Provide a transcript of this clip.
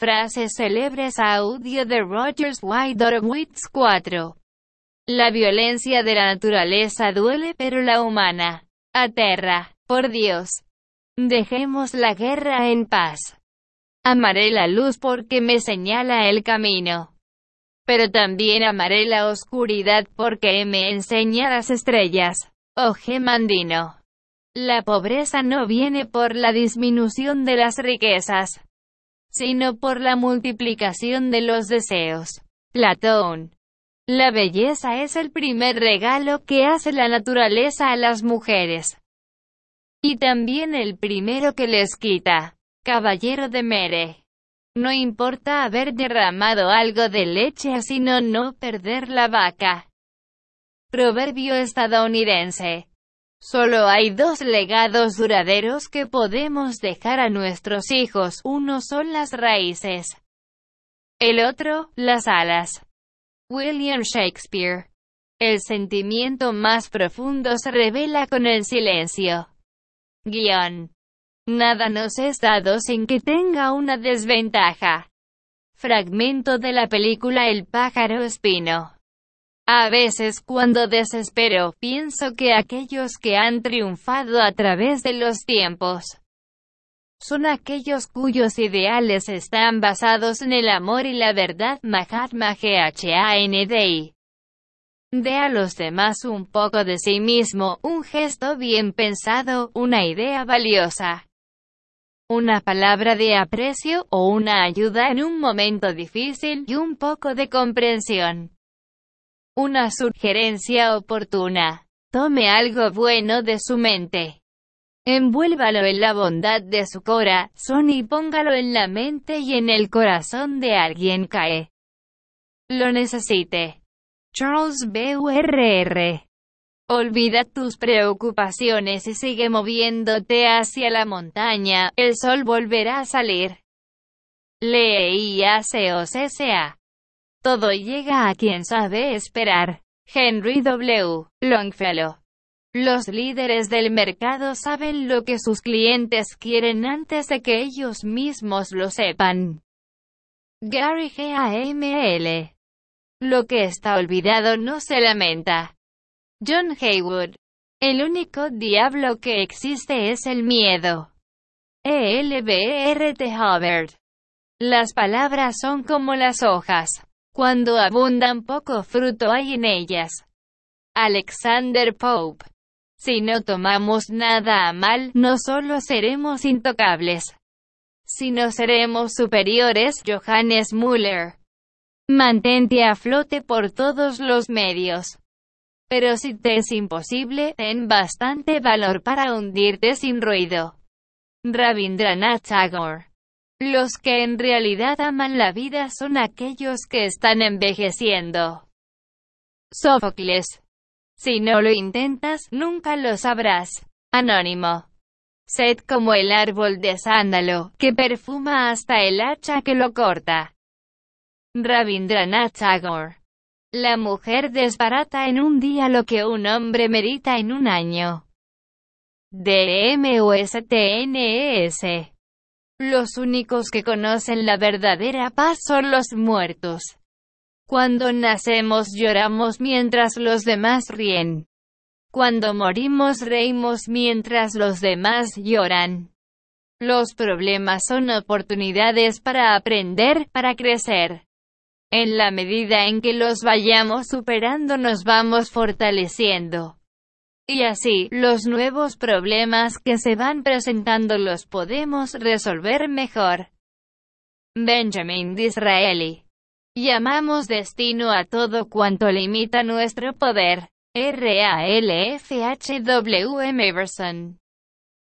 Frases célebres audio de Rogers White Horowitz 4. La violencia de la naturaleza duele pero la humana aterra. Por Dios. Dejemos la guerra en paz. Amaré la luz porque me señala el camino. Pero también amaré la oscuridad porque me enseña las estrellas. Oh Gemandino. La pobreza no viene por la disminución de las riquezas, sino por la multiplicación de los deseos. Platón. La belleza es el primer regalo que hace la naturaleza a las mujeres. Y también el primero que les quita. Caballero de Mere. No importa haber derramado algo de leche sino no perder la vaca. Proverbio estadounidense. Solo hay dos legados duraderos que podemos dejar a nuestros hijos, uno son las raíces. El otro, las alas. William Shakespeare. El sentimiento más profundo se revela con el silencio. Guión. Nada nos es dado sin que tenga una desventaja. Fragmento de la película El pájaro espino. A veces cuando desespero, pienso que aquellos que han triunfado a través de los tiempos son aquellos cuyos ideales están basados en el amor y la verdad. Mahatma Gandhi. De a los demás un poco de sí mismo, un gesto bien pensado, una idea valiosa, una palabra de aprecio o una ayuda en un momento difícil y un poco de comprensión. Una sugerencia oportuna. Tome algo bueno de su mente. Envuélvalo en la bondad de su corazón y póngalo en la mente y en el corazón de alguien que lo necesite. Charles B. R. Olvida tus preocupaciones y sigue moviéndote hacia la montaña, el sol volverá a salir. Lee a todo llega a quien sabe esperar. Henry W. Longfellow. Los líderes del mercado saben lo que sus clientes quieren antes de que ellos mismos lo sepan. Gary G.A.M.L. Lo que está olvidado no se lamenta. John Haywood. El único diablo que existe es el miedo. E. L. B. R. T. Hubbard. Las palabras son como las hojas. Cuando abundan poco fruto hay en ellas. Alexander Pope. Si no tomamos nada a mal, no solo seremos intocables, sino seremos superiores. Johannes Müller. Mantente a flote por todos los medios. Pero si te es imposible, ten bastante valor para hundirte sin ruido. Rabindranath Tagore. Los que en realidad aman la vida son aquellos que están envejeciendo. Sófocles. Si no lo intentas, nunca lo sabrás. Anónimo. Sed como el árbol de sándalo, que perfuma hasta el hacha que lo corta. Rabindranath Tagore. La mujer desbarata en un día lo que un hombre merita en un año. D M O S T N E S los únicos que conocen la verdadera paz son los muertos. Cuando nacemos lloramos mientras los demás ríen. Cuando morimos reímos mientras los demás lloran. Los problemas son oportunidades para aprender, para crecer. En la medida en que los vayamos superando nos vamos fortaleciendo. Y así, los nuevos problemas que se van presentando los podemos resolver mejor. Benjamin Disraeli. Llamamos destino a todo cuanto limita nuestro poder. R.A.L.F.H.W. Everson.